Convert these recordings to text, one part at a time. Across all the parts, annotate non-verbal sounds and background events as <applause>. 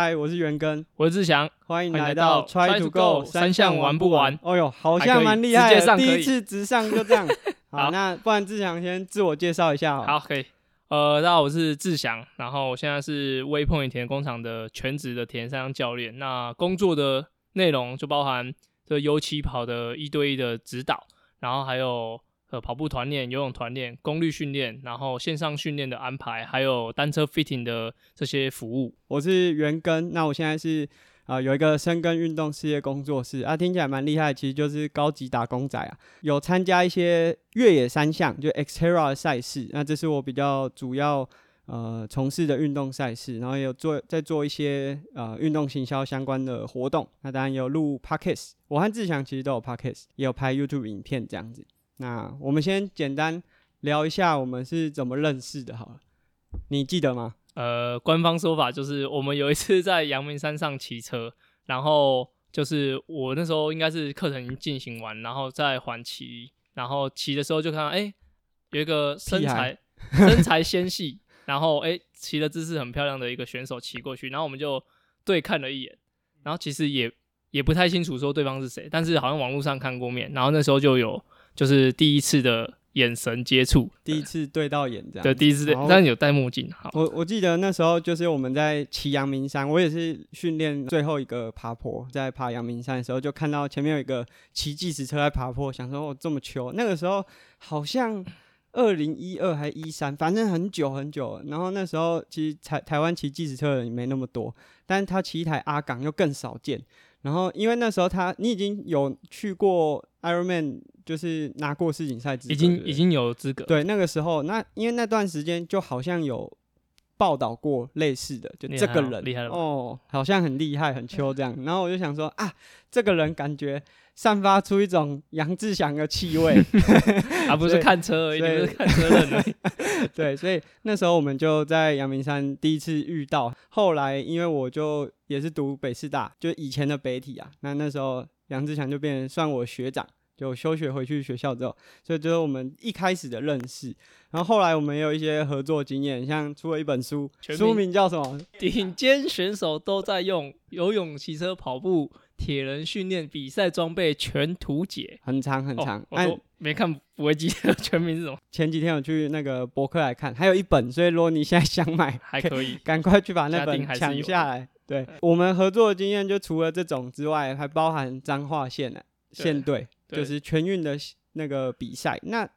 嗨，我是袁根，我是志祥，欢迎来来到到 Try to Go 三项玩不玩哦哟，好像蛮厉害的，第一次 <laughs> 直上就这样。好，好那不然志祥先自我介绍一下好。好，可以。呃，大家好，我是志祥，然后我现在是微碰田工厂的全职的田三项教练。那工作的内容就包含这油漆跑的一对一的指导，然后还有呃跑步团练、游泳团练、功率训练，然后线上训练的安排，还有单车 fitting 的这些服务。我是袁根，那我现在是呃有一个深耕运动事业工作室啊，听起来蛮厉害，其实就是高级打工仔啊，有参加一些越野三项，就 Xterra 的赛事，那这是我比较主要呃从事的运动赛事，然后有做在做一些呃运动行销相关的活动，那当然有录 Podcast，我和志强其实都有 Podcast，也有拍 YouTube 影片这样子。那我们先简单聊一下我们是怎么认识的，好了，你记得吗？呃，官方说法就是我们有一次在阳明山上骑车，然后就是我那时候应该是课程已经进行完，然后再缓骑，然后骑的时候就看到哎、有一个身材 <laughs> 身材纤细，然后哎骑的姿势很漂亮的一个选手骑过去，然后我们就对看了一眼，然后其实也也不太清楚说对方是谁，但是好像网络上看过面，然后那时候就有就是第一次的眼神接触，第一次对到眼这样对，第一次但有戴墨镜，好，我我记得那时候就是我们在骑阳明山，我也是训练最后一个爬坡，在爬阳明山的时候，就看到前面有一个骑计时车在爬坡，想说哦这么糗，那个时候好像二零一二还一三，反正很久很久。然后那时候其实台台湾骑计时车的人也没那么多，但是他骑一台阿港又更少见。然后因为那时候他你已经有去过 Ironman，就是拿过世锦赛资格，已经已经有资格，对，那个时候，那因为那段时间就好像有报道过类似的，就这个人哦厉害了吧哦，好像很厉害、很秋这样。<laughs> 然后我就想说啊，这个人感觉散发出一种杨志祥的气味，而 <laughs> 不是看车而已，不是看车人而已。<laughs> 对，所以那时候我们就在阳明山第一次遇到。后来因为我就也是读北师大，就以前的北体啊，那那时候杨志强就变成算我学长。就休学回去学校之后，所以就是我们一开始的认识。然后后来我们也有一些合作经验，像出了一本书，书名名叫什么？顶尖选手都在用游泳、骑车、跑步、铁人训练比赛装备全图解。很长很长哦，，我按、都没看，不会记得 <laughs> 全名是什么，前几天我去那个博客来看，还有一本，所以如果你现在想买，还可以。赶快去把那本抢下来。对。我们合作的经验，就除了这种之外，还包含彰化县的县队，就是全运的那个比赛。那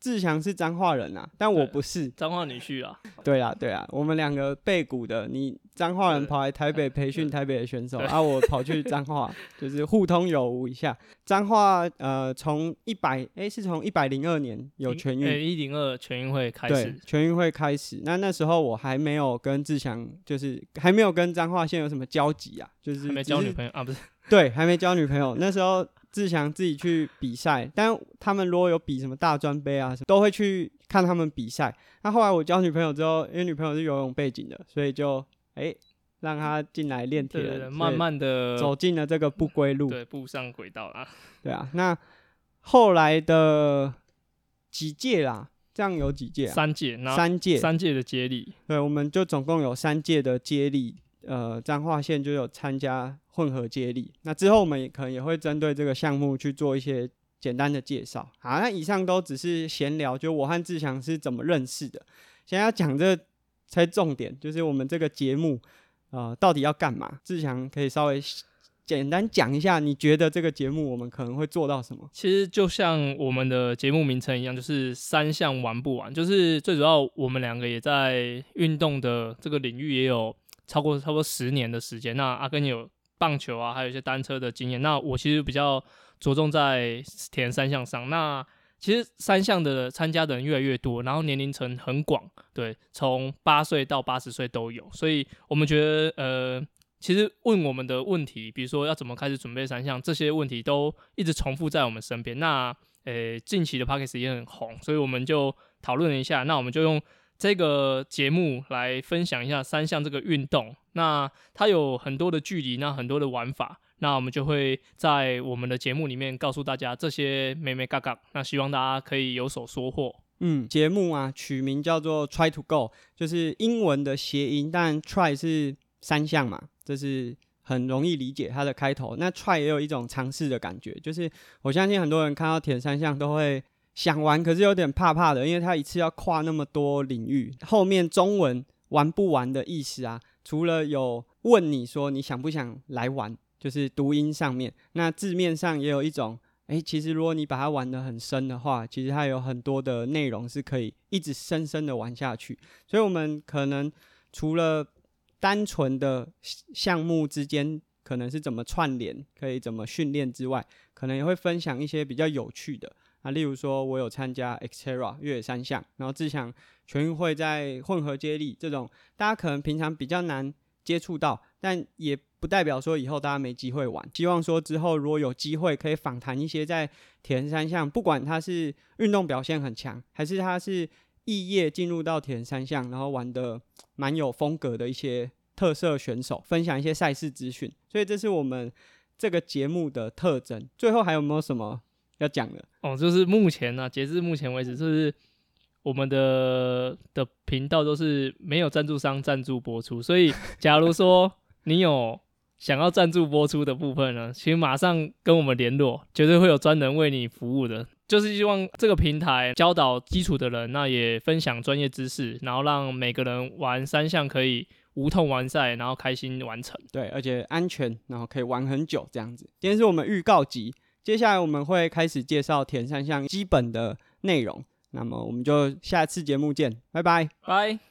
志强是彰化人啊，但我不是。彰化女婿啊，对啊，对啊，我们两个背骨的，你彰化人跑来台北培训台北的选手，对啊，我跑去彰化，<laughs> 就是互通有无一下。彰化呃，从一百哎是从一百零二年有全运一零二全运会开对始，，全运会开始。那那时候我还没有跟志祥，就是还没有跟彰化县有什么交集啊，就是还没交女朋友啊，不是对，还没交女朋友。那时候志祥自己去比赛，但他们如果有比什么大专杯啊，什么都会去看他们比赛。那后来我交女朋友之后，因为女朋友是游泳背景的，所以就哎、让他进来练铁人，慢慢的走进了这个不归路。对步上轨道啊。<laughs> 对啊，那后来的几届啦，这样有几届啊？三届，三届，三届的接力，对，我们就总共有三届的接力，呃，彰化县就有参加混合接力。那之后我们也可能也会针对这个项目去做一些简单的介绍。好，那以上都只是闲聊，就我和志祥是怎么认识的。现在要讲这才重点，就是我们这个节目，呃，到底要干嘛？志强可以稍微简单讲一下，你觉得这个节目我们可能会做到什么？其实就像我们的节目名称一样，就是三项玩不完。就是最主要，我们两个也在运动的这个领域也有超过差不多十年的时间。那阿根有棒球啊，还有一些单车的经验。那我其实比较着重在铁人三项上。那其实三项的参加的人越来越多，然后年龄层很广，对，从八岁到八十岁都有。所以我们觉得，呃，其实问我们的问题，比如说要怎么开始准备三项，这些问题都一直重复在我们身边。那呃，近期的 p o d c a s t 也很红，所以我们就讨论了一下，那我们就用这个节目来分享一下三项这个运动。那它有很多的距离，那很多的玩法。那我们就会在我们的节目里面告诉大家这些美美嘎嘎，那希望大家可以有所收获。嗯，节目啊取名叫做 Try to Go，就是英文的谐音，但 Try 是三项嘛，这是很容易理解它的开头。那 try 也有一种尝试的感觉，就是我相信很多人看到田三项都会想玩，可是有点怕怕的，因为他一次要跨那么多领域。后面中文玩不玩的意思啊，除了有问你说你想不想来玩，就是读音上面，那字面上也有一种。诶，其实如果你把它玩得很深的话，其实它有很多的内容是可以一直深深的玩下去。所以，我们可能除了单纯的项目之间可能是怎么串联，可以怎么训练之外，可能也会分享一些比较有趣的啊。例如说，我有参加 Xterra 越野三项，然后自强全运会在混合接力这种，大家可能平常比较难接触到，但也。不代表说以后大家没机会玩。希望说之后如果有机会，可以访谈一些在铁人三项，不管他是运动表现很强，还是他是异业进入到铁人三项，然后玩的蛮有风格的一些特色选手，分享一些赛事资讯。所以这是我们这个节目的特征。最后还有没有什么要讲的？哦，就是目前呢，截至目前为止，就是我们的的频道都是没有赞助商赞助播出。所以假如说你有。想要赞助播出的部分呢，请马上跟我们联络，绝对会有专人为你服务的。就是希望这个平台教导基础的人，那也分享专业知识，然后让每个人玩三项可以无痛完赛，然后开心完成。对，而且安全，然后可以玩很久这样子。今天是我们预告集，接下来我们会开始介绍田三项基本的内容。那么我们就下次节目见，拜拜，拜。